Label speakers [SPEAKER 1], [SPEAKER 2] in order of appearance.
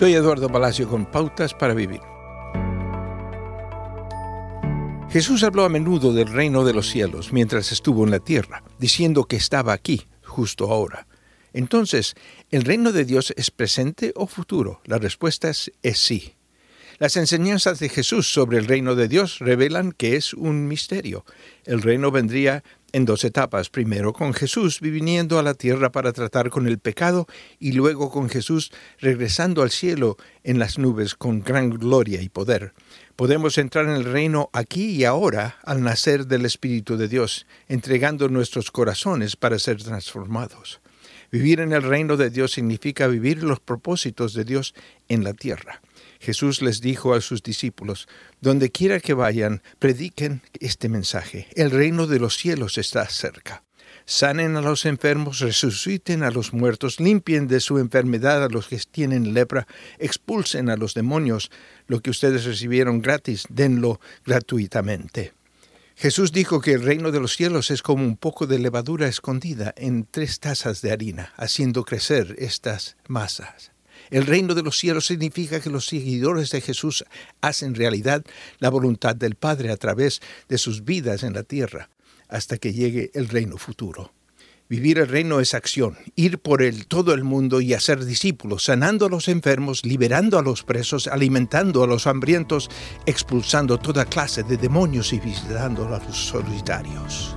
[SPEAKER 1] Soy Eduardo Palacio con Pautas para Vivir. Jesús habló a menudo del reino de los cielos mientras estuvo en la tierra, diciendo que estaba aquí, justo ahora. Entonces, ¿el reino de Dios es presente o futuro? La respuesta es, sí. Las enseñanzas de Jesús sobre el reino de Dios revelan que es un misterio. El reino vendría en dos etapas, primero con Jesús viniendo a la tierra para tratar con el pecado y luego con Jesús regresando al cielo en las nubes con gran gloria y poder. Podemos entrar en el reino aquí y ahora al nacer del Espíritu de Dios, entregando nuestros corazones para ser transformados. Vivir en el reino de Dios significa vivir los propósitos de Dios en la tierra. Jesús les dijo a sus discípulos, Donde quiera que vayan, prediquen este mensaje. El reino de los cielos está cerca. Sanen a los enfermos, resuciten a los muertos, limpien de su enfermedad a los que tienen lepra, expulsen a los demonios. Lo que ustedes recibieron gratis, denlo gratuitamente. Jesús dijo que el reino de los cielos es como un poco de levadura escondida en tres tazas de harina, haciendo crecer estas masas. El reino de los cielos significa que los seguidores de Jesús hacen realidad la voluntad del Padre a través de sus vidas en la tierra, hasta que llegue el reino futuro. Vivir el reino es acción, ir por el, todo el mundo y hacer discípulos, sanando a los enfermos, liberando a los presos, alimentando a los hambrientos, expulsando toda clase de demonios y visitando a los solitarios.